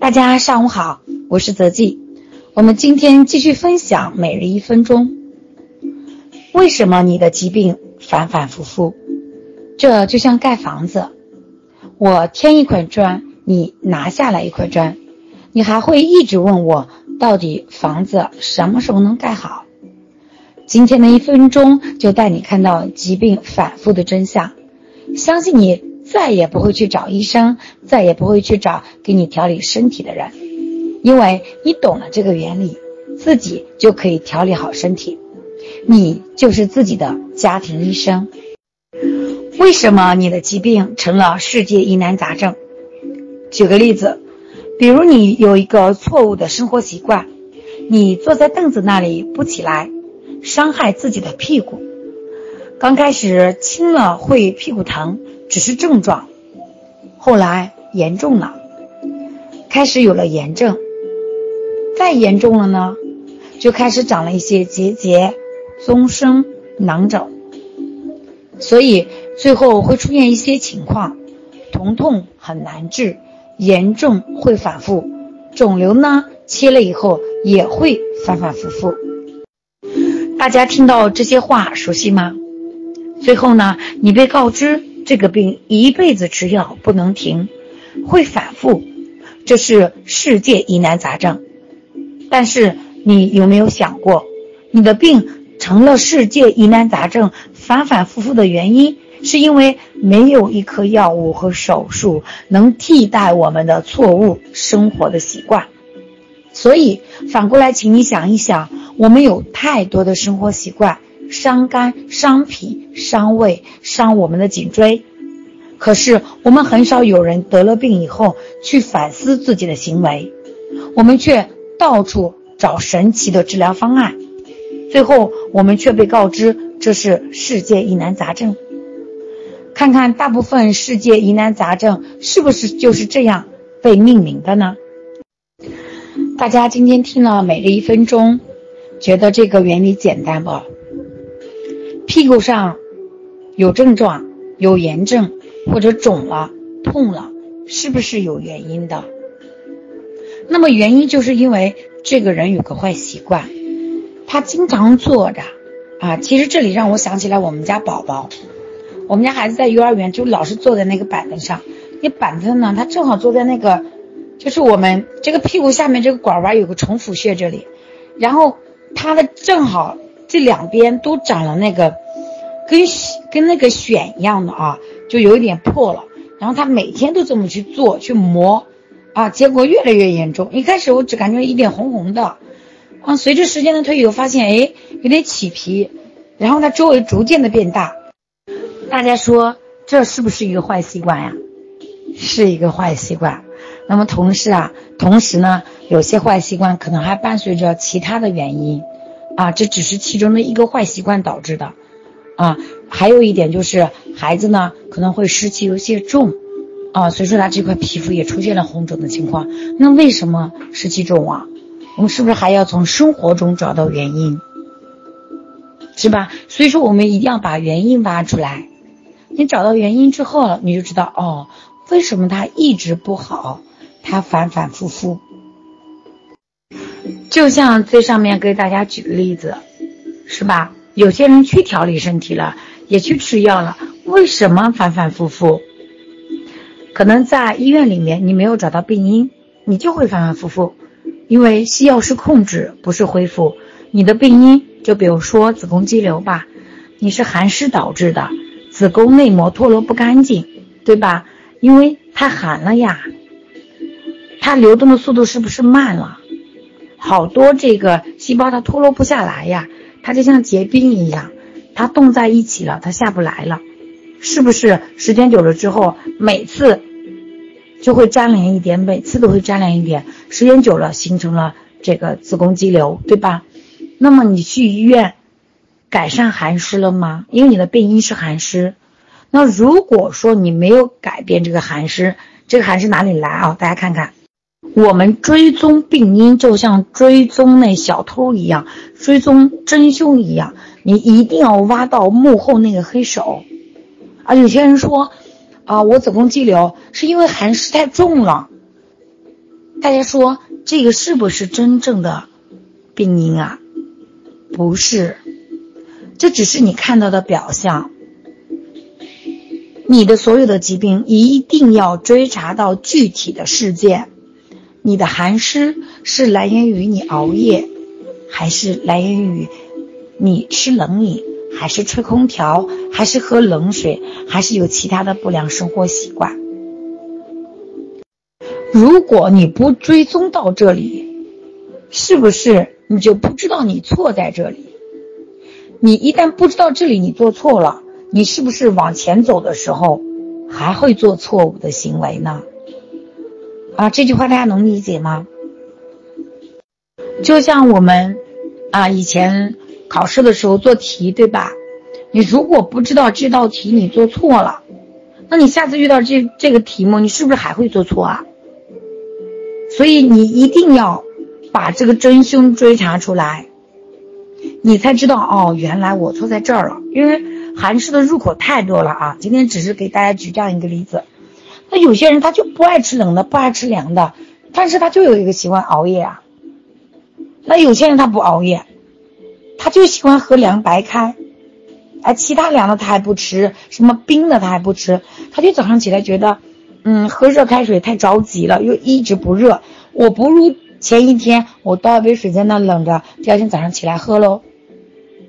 大家上午好，我是泽记。我们今天继续分享每日一分钟。为什么你的疾病反反复复？这就像盖房子，我添一块砖，你拿下来一块砖，你还会一直问我，到底房子什么时候能盖好？今天的一分钟就带你看到疾病反复的真相，相信你再也不会去找医生，再也不会去找给你调理身体的人，因为你懂了这个原理，自己就可以调理好身体，你就是自己的家庭医生。为什么你的疾病成了世界疑难杂症？举个例子，比如你有一个错误的生活习惯，你坐在凳子那里不起来。伤害自己的屁股，刚开始轻了会屁股疼，只是症状，后来严重了，开始有了炎症，再严重了呢，就开始长了一些结节、增生、囊肿，所以最后会出现一些情况，疼痛很难治，严重会反复，肿瘤呢切了以后也会反反复复。大家听到这些话熟悉吗？最后呢，你被告知这个病一辈子吃药不能停，会反复，这是世界疑难杂症。但是你有没有想过，你的病成了世界疑难杂症，反反复复的原因，是因为没有一颗药物和手术能替代我们的错误生活的习惯。所以反过来，请你想一想。我们有太多的生活习惯，伤肝、伤脾、伤胃、伤我们的颈椎。可是我们很少有人得了病以后去反思自己的行为，我们却到处找神奇的治疗方案，最后我们却被告知这是世界疑难杂症。看看大部分世界疑难杂症是不是就是这样被命名的呢？大家今天听了每日一分钟。觉得这个原理简单不？屁股上有症状、有炎症或者肿了、痛了，是不是有原因的？那么原因就是因为这个人有个坏习惯，他经常坐着啊。其实这里让我想起来我们家宝宝，我们家孩子在幼儿园就老是坐在那个板凳上，那板凳呢，他正好坐在那个，就是我们这个屁股下面这个管弯有个重复穴这里，然后。他的正好这两边都长了那个，跟跟那个癣一样的啊，就有一点破了。然后他每天都这么去做去磨，啊，结果越来越严重。一开始我只感觉一点红红的，啊，随着时间的推移，我发现哎有点起皮，然后它周围逐渐的变大。大家说这是不是一个坏习惯呀？是一个坏习惯。那么同时啊，同时呢，有些坏习惯可能还伴随着其他的原因，啊，这只是其中的一个坏习惯导致的，啊，还有一点就是孩子呢可能会湿气有些重，啊，所以说他这块皮肤也出现了红肿的情况。那为什么湿气重啊？我们是不是还要从生活中找到原因，是吧？所以说我们一定要把原因挖出来。你找到原因之后，你就知道哦，为什么他一直不好。他反反复复，就像最上面给大家举的例子，是吧？有些人去调理身体了，也去吃药了，为什么反反复复？可能在医院里面你没有找到病因，你就会反反复复，因为西药是控制，不是恢复。你的病因，就比如说子宫肌瘤吧，你是寒湿导致的，子宫内膜脱落不干净，对吧？因为太寒了呀。它流动的速度是不是慢了？好多这个细胞它脱落不下来呀，它就像结冰一样，它冻在一起了，它下不来了，是不是？时间久了之后，每次就会粘连一点，每次都会粘连一点，时间久了形成了这个子宫肌瘤，对吧？那么你去医院改善寒湿了吗？因为你的病因是寒湿。那如果说你没有改变这个寒湿，这个寒湿哪里来啊？大家看看。我们追踪病因，就像追踪那小偷一样，追踪真凶一样。你一定要挖到幕后那个黑手。啊，有些人说，啊，我子宫肌瘤是因为寒湿太重了。大家说这个是不是真正的病因啊？不是，这只是你看到的表象。你的所有的疾病一定要追查到具体的事件。你的寒湿是来源于你熬夜，还是来源于你吃冷饮，还是吹空调，还是喝冷水，还是有其他的不良生活习惯？如果你不追踪到这里，是不是你就不知道你错在这里？你一旦不知道这里你做错了，你是不是往前走的时候还会做错误的行为呢？啊，这句话大家能理解吗？就像我们啊以前考试的时候做题，对吧？你如果不知道这道题你做错了，那你下次遇到这这个题目，你是不是还会做错啊？所以你一定要把这个真凶追查出来，你才知道哦，原来我错在这儿了。因为寒湿的入口太多了啊！今天只是给大家举这样一个例子。那有些人他就不爱吃冷的，不爱吃凉的，但是他就有一个习惯熬夜啊。那有些人他不熬夜，他就喜欢喝凉白开，哎，其他凉的他还不吃，什么冰的他还不吃，他就早上起来觉得。嗯，喝热开水太着急了，又一直不热。我不如前一天我倒杯水在那冷着，第二天早上起来喝喽。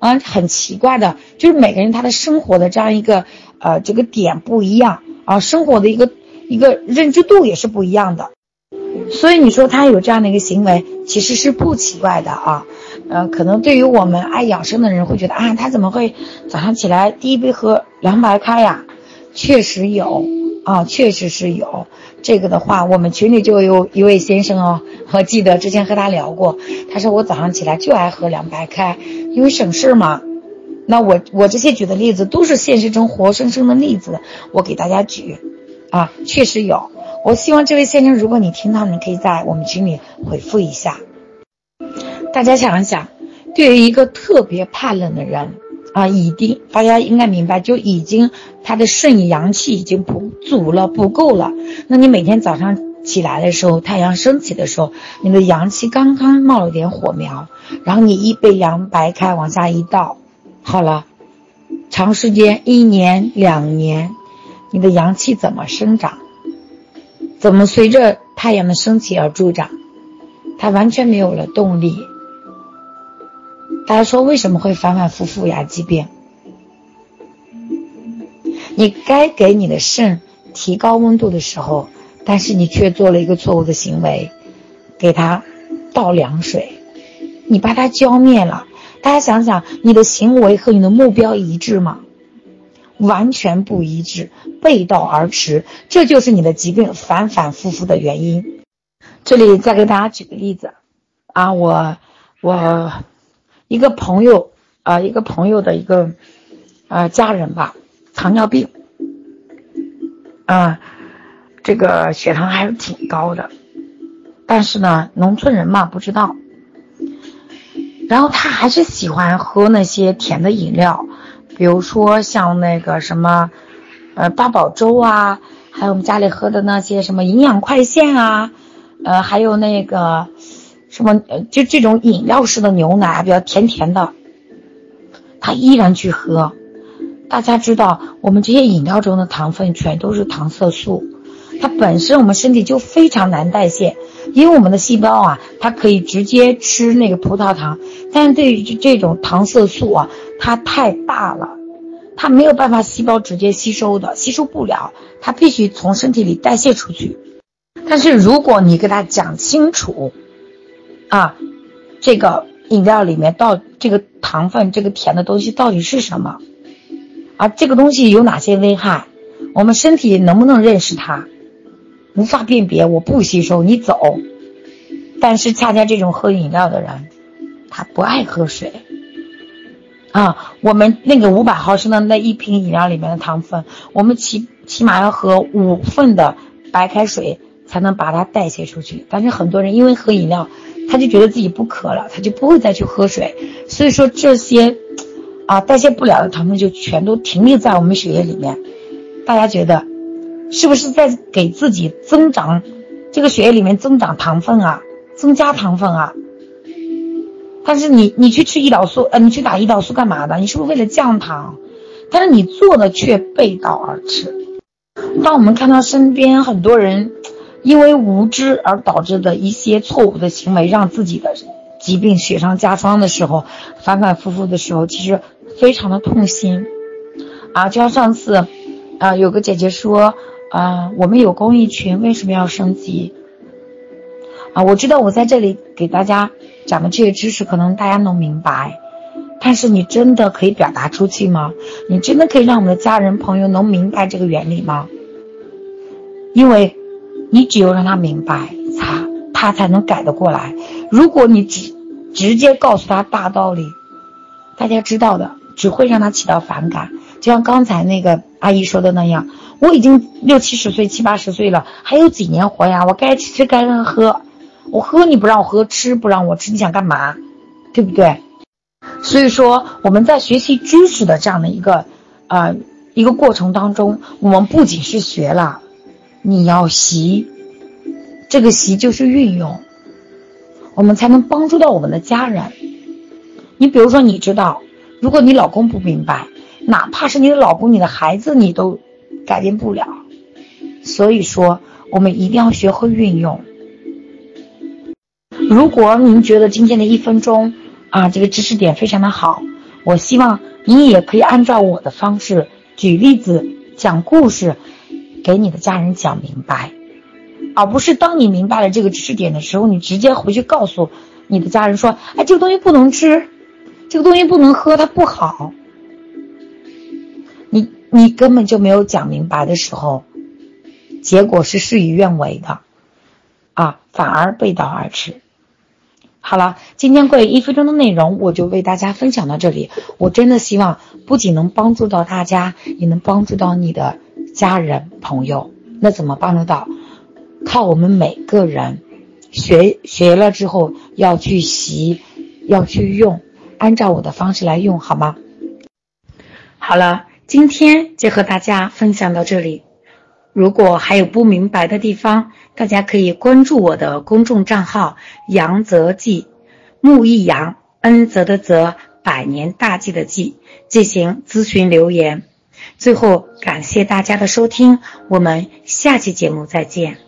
啊，很奇怪的，就是每个人他的生活的这样一个呃这个点不一样啊，生活的一个一个认知度也是不一样的。所以你说他有这样的一个行为，其实是不奇怪的啊。呃，可能对于我们爱养生的人会觉得啊，他怎么会早上起来第一杯喝凉白开呀？确实有。啊，确实是有这个的话，我们群里就有一位先生哦，我记得之前和他聊过，他说我早上起来就爱喝凉白开，因为省事嘛。那我我这些举的例子都是现实中活生生的例子，我给大家举，啊，确实有。我希望这位先生，如果你听到，你可以在我们群里回复一下。大家想一想，对于一个特别怕冷的人。啊，已经大家应该明白，就已经他的肾阳气已经不足了，不够了。那你每天早上起来的时候，太阳升起的时候，你的阳气刚刚冒了点火苗，然后你一杯凉白开往下一倒，好了，长时间一年两年，你的阳气怎么生长？怎么随着太阳的升起而助长？它完全没有了动力。大家说为什么会反反复复呀？疾病，你该给你的肾提高温度的时候，但是你却做了一个错误的行为，给它倒凉水，你把它浇灭了。大家想想，你的行为和你的目标一致吗？完全不一致，背道而驰，这就是你的疾病反反复复的原因。这里再给大家举个例子啊，我我。一个朋友啊，一个朋友的一个呃家人吧，糖尿病啊，这个血糖还是挺高的，但是呢，农村人嘛不知道，然后他还是喜欢喝那些甜的饮料，比如说像那个什么呃八宝粥啊，还有我们家里喝的那些什么营养快线啊，呃还有那个。什么，就这种饮料式的牛奶比较甜甜的，他依然去喝。大家知道，我们这些饮料中的糖分全都是糖色素，它本身我们身体就非常难代谢，因为我们的细胞啊，它可以直接吃那个葡萄糖，但是对于这种糖色素啊，它太大了，它没有办法细胞直接吸收的，吸收不了，它必须从身体里代谢出去。但是如果你给他讲清楚，啊，这个饮料里面到这个糖分，这个甜的东西到底是什么？啊，这个东西有哪些危害？我们身体能不能认识它？无法辨别，我不吸收，你走。但是恰恰这种喝饮料的人，他不爱喝水。啊，我们那个五百毫升的那一瓶饮料里面的糖分，我们起起码要喝五份的白开水才能把它代谢出去。但是很多人因为喝饮料。他就觉得自己不渴了，他就不会再去喝水，所以说这些，啊代谢不了的糖分就全都停留在我们血液里面。大家觉得，是不是在给自己增长这个血液里面增长糖分啊，增加糖分啊。但是你你去吃胰岛素，呃，你去打胰岛素干嘛的？你是不是为了降糖？但是你做的却背道而驰。当我们看到身边很多人因为无知而导致的一些错误的行为，让自己的疾病雪上加霜的时候，反反复复的时候，其实非常的痛心啊！就像上次，啊，有个姐姐说，啊，我们有公益群，为什么要升级？啊，我知道我在这里给大家讲的这些知识，可能大家能明白。但是你真的可以表达出去吗？你真的可以让我们的家人朋友能明白这个原理吗？因为，你只有让他明白，他他才能改得过来。如果你直直接告诉他大道理，大家知道的，只会让他起到反感。就像刚才那个阿姨说的那样，我已经六七十岁、七八十岁了，还有几年活呀？我该吃该喝，我喝你不让我喝，吃不让我吃，你想干嘛？对不对？所以说，我们在学习知识的这样的一个，呃，一个过程当中，我们不仅是学了，你要习，这个习就是运用，我们才能帮助到我们的家人。你比如说，你知道，如果你老公不明白，哪怕是你的老公、你的孩子，你都改变不了。所以说，我们一定要学会运用。如果您觉得今天的一分钟，啊，这个知识点非常的好，我希望你也可以按照我的方式举例子、讲故事，给你的家人讲明白，而不是当你明白了这个知识点的时候，你直接回去告诉你的家人说：“哎，这个东西不能吃，这个东西不能喝，它不好。”你你根本就没有讲明白的时候，结果是事与愿违的，啊，反而背道而驰。好了，今天关于一分钟的内容，我就为大家分享到这里。我真的希望不仅能帮助到大家，也能帮助到你的家人朋友。那怎么帮助到？靠我们每个人学学了之后要去习，要去用，按照我的方式来用，好吗？好了，今天就和大家分享到这里。如果还有不明白的地方，大家可以关注我的公众账号“杨泽记”，木易杨，恩泽的泽，百年大计的计，进行咨询留言。最后，感谢大家的收听，我们下期节目再见。